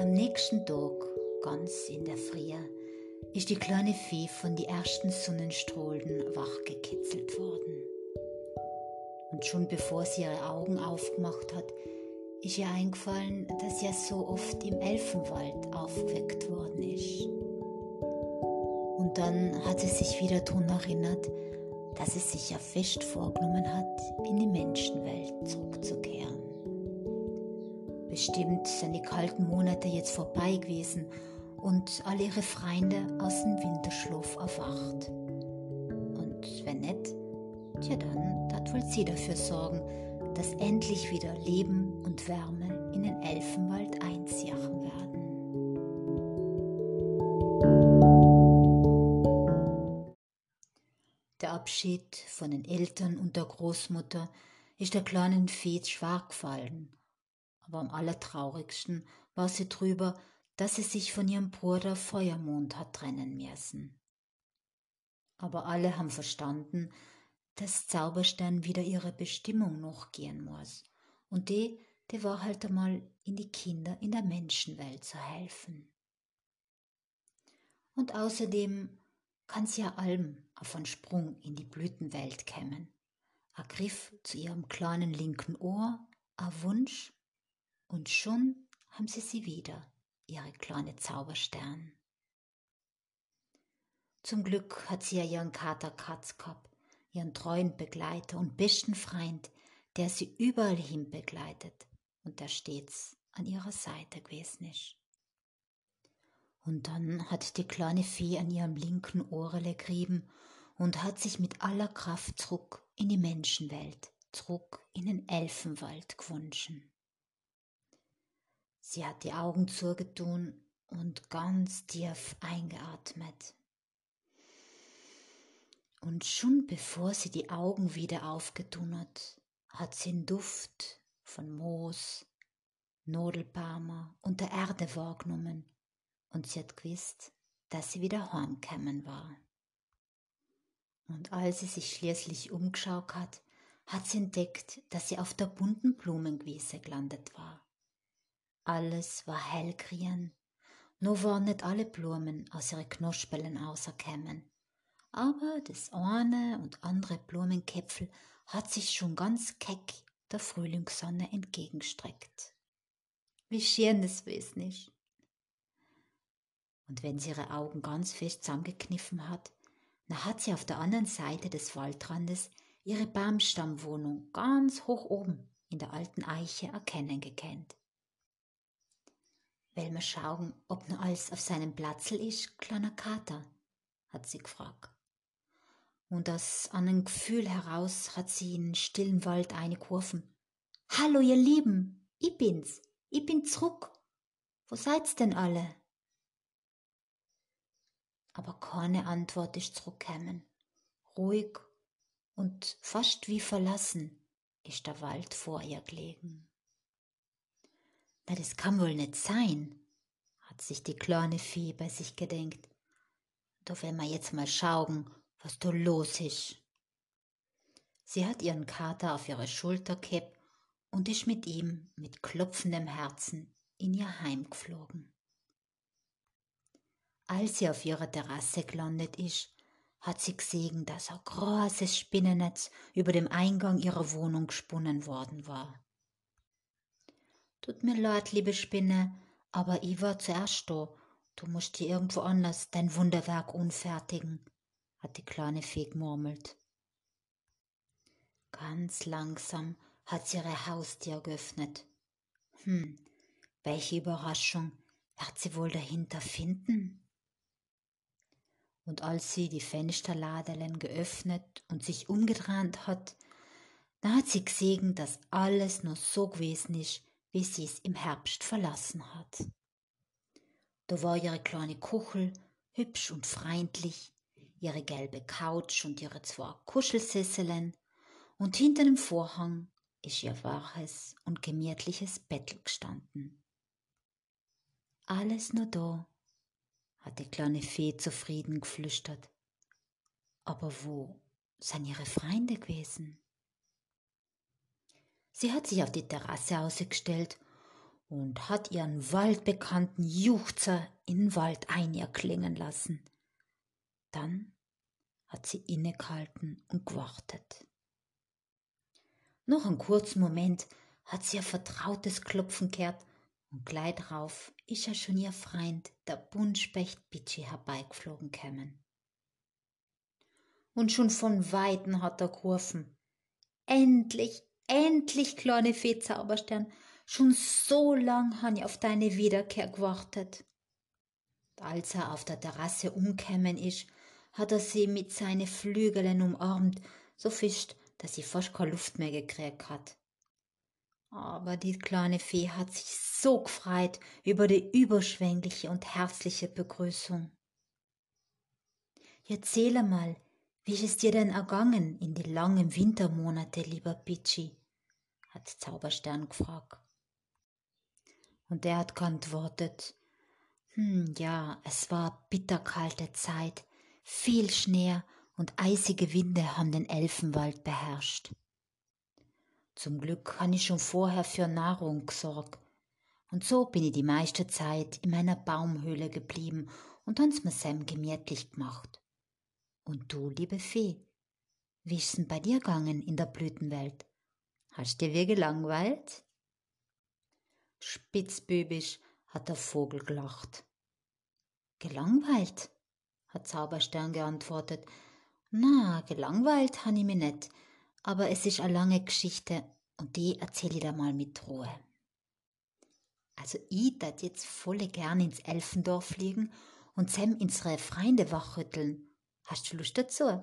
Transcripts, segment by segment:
Am nächsten Tag, ganz in der Früh, ist die kleine Fee von den ersten Sonnenstrahlen wachgekitzelt worden. Und schon bevor sie ihre Augen aufgemacht hat, ist ihr eingefallen, dass sie ja so oft im Elfenwald aufgeweckt worden ist. Und dann hat sie sich wieder daran erinnert, dass sie sich ja fest vorgenommen hat, in die Menschenwelt zurückzukehren. Bestimmt sind die kalten Monate jetzt vorbei gewesen und alle ihre Freunde aus dem Winterschlaf erwacht. Und wenn nicht, tja dann, dat wohl sie dafür sorgen, dass endlich wieder Leben und Wärme in den Elfenwald einziehen werden. Der Abschied von den Eltern und der Großmutter ist der kleinen Fee schwer gefallen. Aber am allertraurigsten war sie drüber, dass sie sich von ihrem Bruder Feuermond hat trennen müssen. Aber alle haben verstanden, dass Zauberstern wieder ihrer Bestimmung nachgehen muss. Und die, die war halt einmal in die Kinder in der Menschenwelt zu helfen. Und außerdem kann sie ja allem auf einen Sprung in die Blütenwelt kämen. A Griff zu ihrem kleinen linken Ohr, a Wunsch, und schon haben sie sie wieder, ihre kleine Zauberstern. Zum Glück hat sie ja ihren Kater Katz gehabt, ihren treuen Begleiter und besten Freund, der sie überall hin begleitet und der stets an ihrer Seite gewesen ist. Und dann hat die kleine Fee an ihrem linken Ohrele gerieben und hat sich mit aller Kraft zurück in die Menschenwelt, zurück in den Elfenwald gewünscht. Sie hat die Augen zugetun und ganz tief eingeatmet. Und schon bevor sie die Augen wieder aufgetun hat, hat sie den Duft von Moos, Nodelbaumer und der Erde wahrgenommen und sie hat gewusst, dass sie wieder heimgekommen war. Und als sie sich schließlich umgeschaut hat, hat sie entdeckt, dass sie auf der bunten Blumenwiese gelandet war. Alles war hellgrün, nur waren nicht alle Blumen aus ihren Knospelen auserkämmen. Aber das eine und andere Blumenkäpfel hat sich schon ganz keck der Frühlingssonne entgegenstreckt. Wie schön das wesen ist. Und wenn sie ihre Augen ganz fest zusammengekniffen hat, dann hat sie auf der anderen Seite des Waldrandes ihre Baumstammwohnung ganz hoch oben in der alten Eiche erkennen gekannt. Will wir schauen, ob noch alles auf seinem Platzl ist, kleiner Kater? hat sie gefragt. Und aus einem Gefühl heraus hat sie in den stillen Wald eingeworfen. Hallo, ihr Lieben, ich bin's, ich bin zurück. Wo seid's denn alle? aber keine Antwort ist zurückgekommen. Ruhig und fast wie verlassen ist der Wald vor ihr gelegen. Na, das kann wohl nicht sein, hat sich die kleine Vieh bei sich gedenkt. Da will wir jetzt mal schauen, was da los ist. Sie hat ihren Kater auf ihre Schulter gehabt und ist mit ihm mit klopfendem Herzen in ihr Heim geflogen. Als sie auf ihrer Terrasse gelandet ist, hat sie gesehen, dass ein großes Spinnennetz über dem Eingang ihrer Wohnung gesponnen worden war. Tut mir leid, liebe Spinne, aber ich war zuerst da. Du musst dir irgendwo anders dein Wunderwerk unfertigen, hat die kleine Fee gemurmelt. Ganz langsam hat sie ihre Haustür geöffnet. Hm, welche Überraschung wird sie wohl dahinter finden? und als sie die Fensterladelen geöffnet und sich umgedreht hat, da hat sie gesehen, dass alles nur so gewesen ist, wie sie es im Herbst verlassen hat. Da war ihre kleine Kuchel, hübsch und freundlich, ihre gelbe Couch und ihre zwei Kuschelsesseln, und hinter dem Vorhang ist ihr waches und gemütliches Bettel gestanden. Alles nur da, hat die kleine Fee zufrieden geflüstert. Aber wo sind ihre Freunde gewesen? Sie hat sich auf die Terrasse ausgestellt und hat ihren waldbekannten Juchzer in Wald einklingen lassen. Dann hat sie innegehalten und gewartet. Noch einen kurzen Moment hat sie ein vertrautes Klopfen gehört und gleich drauf ist ja schon ihr Freund, der Buntspecht Bitschi, herbeigeflogen kämen. Und schon von Weiten hat er gerufen, endlich, endlich, kleine Fee Zauberstern, schon so lang han ich auf deine Wiederkehr gewartet. Als er auf der Terrasse umkämen ist, hat er sie mit seinen Flügeln umarmt, so fischt, dass sie fast keine Luft mehr gekriegt hat. Aber die kleine Fee hat sich so gefreut über die überschwängliche und herzliche Begrüßung. Erzähle mal, wie ist es dir denn ergangen in die langen Wintermonate, lieber Pitschi? Hat Zauberstern gefragt. Und er hat geantwortet, hm, ja, es war bitterkalte Zeit, viel Schnee und eisige Winde haben den Elfenwald beherrscht. Zum Glück habe ich schon vorher für Nahrung gesorgt. Und so bin ich die meiste Zeit in meiner Baumhöhle geblieben und hans mir Sam gemütlich gemacht. Und du, liebe Fee, wie ist's denn bei dir gegangen in der Blütenwelt? Hast dir wie gelangweilt? Spitzbübisch hat der Vogel gelacht. Gelangweilt? hat Zauberstern geantwortet. Na, gelangweilt han ich mich net, aber es ist eine lange Geschichte und die erzähle ich dir mal mit Ruhe. Also ich dat jetzt volle gern ins Elfendorf fliegen und Sam unsere Freunde wachrütteln. Hast du Lust dazu?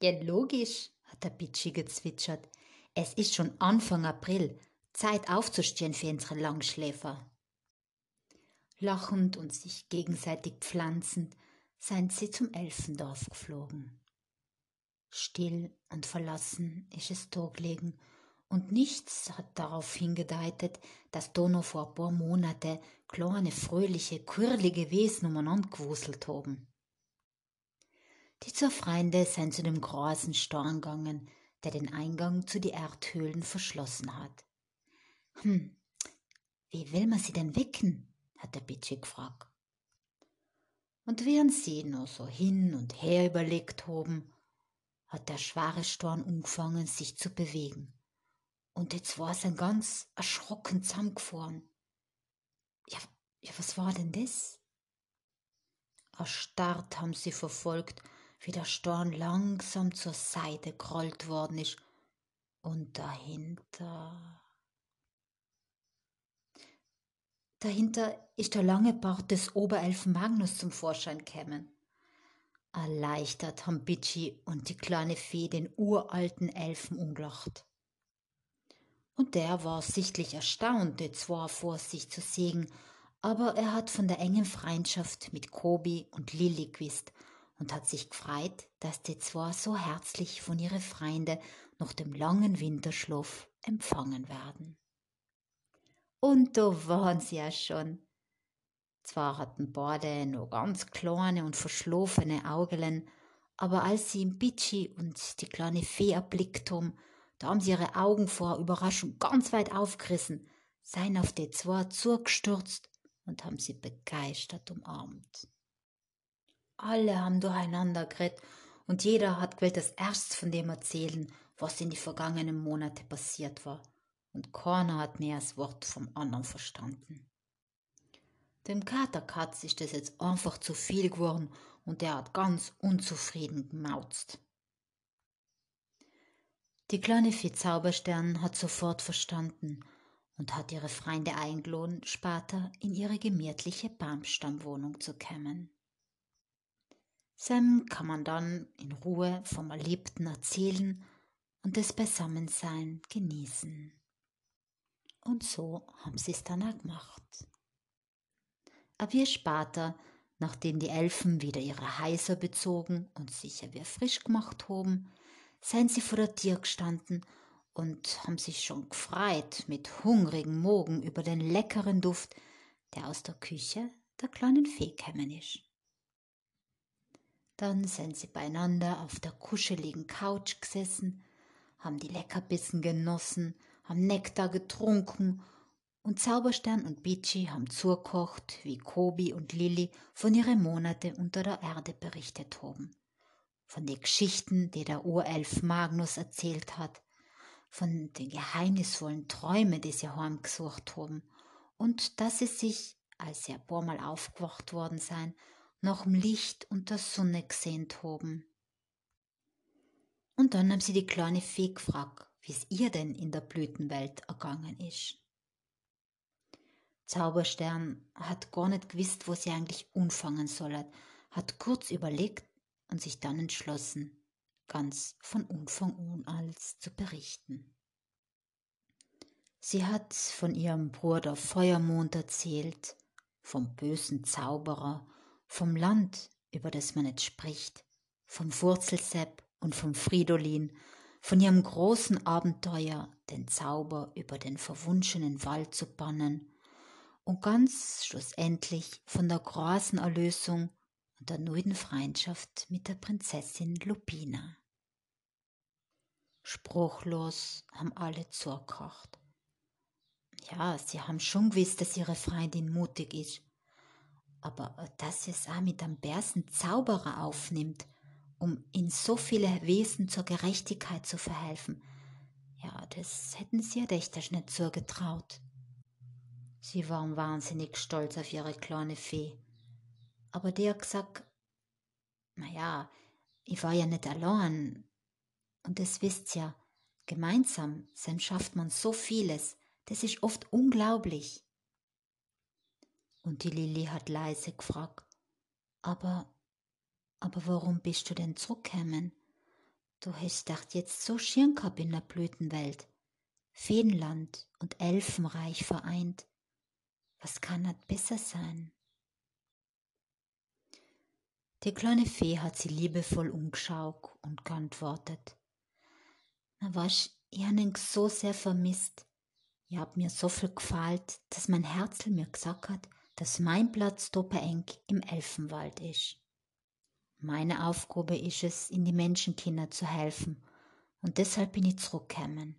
Ja, logisch, hat der Bitschi gezwitschert. Es ist schon Anfang April, Zeit aufzustehen für unsere Langschläfer. Lachend und sich gegenseitig pflanzend sind sie zum Elfendorf geflogen. Still und verlassen ist es da gelegen, und nichts hat darauf hingedeutet, dass da noch vor ein paar Monate kleine, fröhliche, quirlige Wesen umeinander gewuselt haben. Die zwei Freunde sind zu dem großen Storn gegangen, der den Eingang zu die Erdhöhlen verschlossen hat. Hm, wie will man sie denn wecken? hat der Bitschi gefragt. Und während sie noch so hin und her überlegt haben, hat der schwere Storn angefangen, sich zu bewegen. Und jetzt war es ein ganz erschrocken zusammengefahren. Ja, ja, was war denn das? Erstarrt haben sie verfolgt, wie der Storn langsam zur Seite gerollt worden ist. Und dahinter. Dahinter ist der lange Bart des Oberelfen Magnus zum Vorschein kämen. Erleichtert haben Bitschi und die kleine Fee den uralten Elfen umgelacht. Und der war sichtlich erstaunt, die zwar vor sich zu sehen, aber er hat von der engen Freundschaft mit Kobi und Lilly gewusst und hat sich gefreut, dass die zwei so herzlich von ihre Freunde nach dem langen Winterschlaf empfangen werden. Und da waren sie ja schon. Zwar hatten beide nur ganz kleine und verschlafene Augelen, aber als sie im Bitschi und die kleine Fee erblickt haben, da haben sie ihre Augen vor Überraschung ganz weit aufgerissen, seien auf die zwei zugestürzt und haben sie begeistert umarmt. Alle haben durcheinander geredet und jeder hat gewählt das erst von dem erzählen, was in die vergangenen Monate passiert war. Und keiner hat mehr das Wort vom anderen verstanden. Dem Katerkatz ist es jetzt einfach zu viel geworden und er hat ganz unzufrieden gemauzt. Die kleine Fee Zauberstern hat sofort verstanden und hat ihre Freunde eingeladen, später in ihre gemütliche Baumstammwohnung zu kommen. Sam kann man dann in Ruhe vom Erlebten erzählen und das Beisammensein genießen. Und so haben sie es dann auch gemacht. Aber wir später, nachdem die Elfen wieder ihre Heiser bezogen und sicher wieder frisch gemacht haben, seien sie vor der Tür gestanden und haben sich schon gefreut mit hungrigen Mogen über den leckeren Duft, der aus der Küche der kleinen Fee kämen ist. Dann sind sie beieinander auf der kuscheligen Couch gesessen, haben die Leckerbissen genossen, haben Nektar getrunken Und Zauberstern und Bici haben zugekocht, wie Kobi und Lilli von ihren Monate unter der Erde berichtet haben. Von den Geschichten, die der Urelf Magnus erzählt hat, von den geheimnisvollen Träumen, die sie heimgesucht haben, und dass sie sich, als sie ein paar Mal aufgewacht worden seien, nach dem Licht und der Sonne gesehnt haben. Und dann haben sie die kleine Fee gefragt, wie es ihr denn in der Blütenwelt ergangen ist. Zauberstern hat gar nicht gewusst, wo sie eigentlich anfangen soll, hat kurz überlegt und sich dann entschlossen, ganz von Anfang an als zu berichten. Sie hat von ihrem Bruder Feuermond erzählt, vom bösen Zauberer, vom Land, über das man nicht spricht, vom Wurzelsepp und vom Fridolin, von ihrem großen Abenteuer, den Zauber über den verwunschenen Wald zu bannen, und ganz schlussendlich von der großen Erlösung und der neuen Freundschaft mit der Prinzessin Lupina. Spruchlos haben alle zugehört. Ja, sie haben schon gewusst, dass ihre Freundin mutig ist. Aber dass sie es auch mit einem bärsen Zauberer aufnimmt, um in so viele Wesen zur Gerechtigkeit zu verhelfen, ja, das hätten sie ihr echt nicht zugetraut. Sie waren wahnsinnig stolz auf ihre kleine Fee. Aber die hat gesagt, naja, ich war ja nicht allein. Und das wisst ja, gemeinsam sein schafft man so vieles. Das ist oft unglaublich. Und die Lilly hat leise gefragt, aber, aber warum bist du denn zurückgekommen? Du hast doch jetzt so schön gehabt in der Blütenwelt. Feenland und Elfenreich vereint. Was kann das besser sein? Die kleine Fee hat sie liebevoll umgeschaut und geantwortet. Na was, ich hab ihn so sehr vermisst. Ihr habt mir so viel gefallt, dass mein Herzl mir gesagt hat, dass mein Platz eng im Elfenwald ist. Meine Aufgabe ist es, in die Menschenkinder zu helfen, und deshalb bin ich zurückgekommen.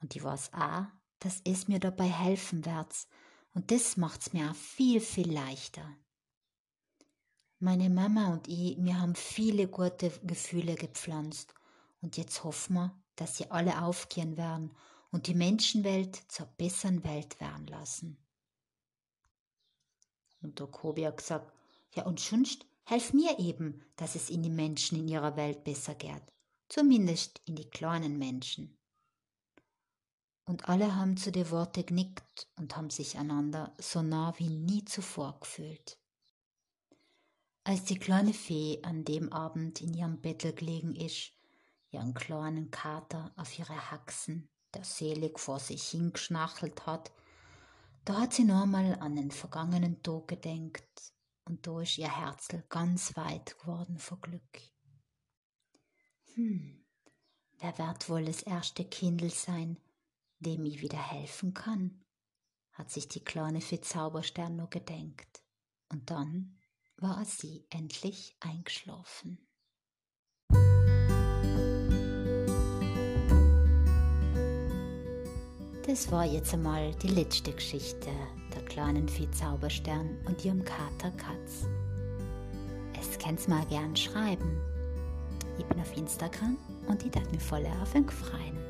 Und ich weiß auch, dass es mir dabei helfen wird, und das macht's mir auch viel, viel leichter. Meine Mama und ich, wir haben viele gute Gefühle gepflanzt und jetzt hoffen wir, dass sie alle aufgehen werden und die Menschenwelt zur besseren Welt werden lassen. Und der Kobi hat gesagt, ja und sonst helf mir eben, dass es in die Menschen in ihrer Welt besser geht. Zumindest in die kleinen Menschen. Und alle haben zu den Worten genickt und haben sich einander so nah wie nie zuvor gefühlt. Als die kleine Fee an dem Abend in ihrem Bettel gelegen ist, ihren kleinen Kater auf ihre Haxen, der selig vor sich hingeschnachelt hat, da hat sie nochmal an den vergangenen Tag gedenkt und da ist ihr Herzl ganz weit geworden vor Glück. Hm, wer wird wohl das erste Kindel sein, dem ich wieder helfen kann? hat sich die kleine Fee Zauberstern nur gedenkt. Und dann war sie endlich eingeschlafen. Das war jetzt einmal die letzte Geschichte der kleinen Vieh Zauberstern und ihrem Kater Katz. Es kannst mal gern schreiben. Ich bin auf Instagram und ich darf mich voll auf ihn freuen.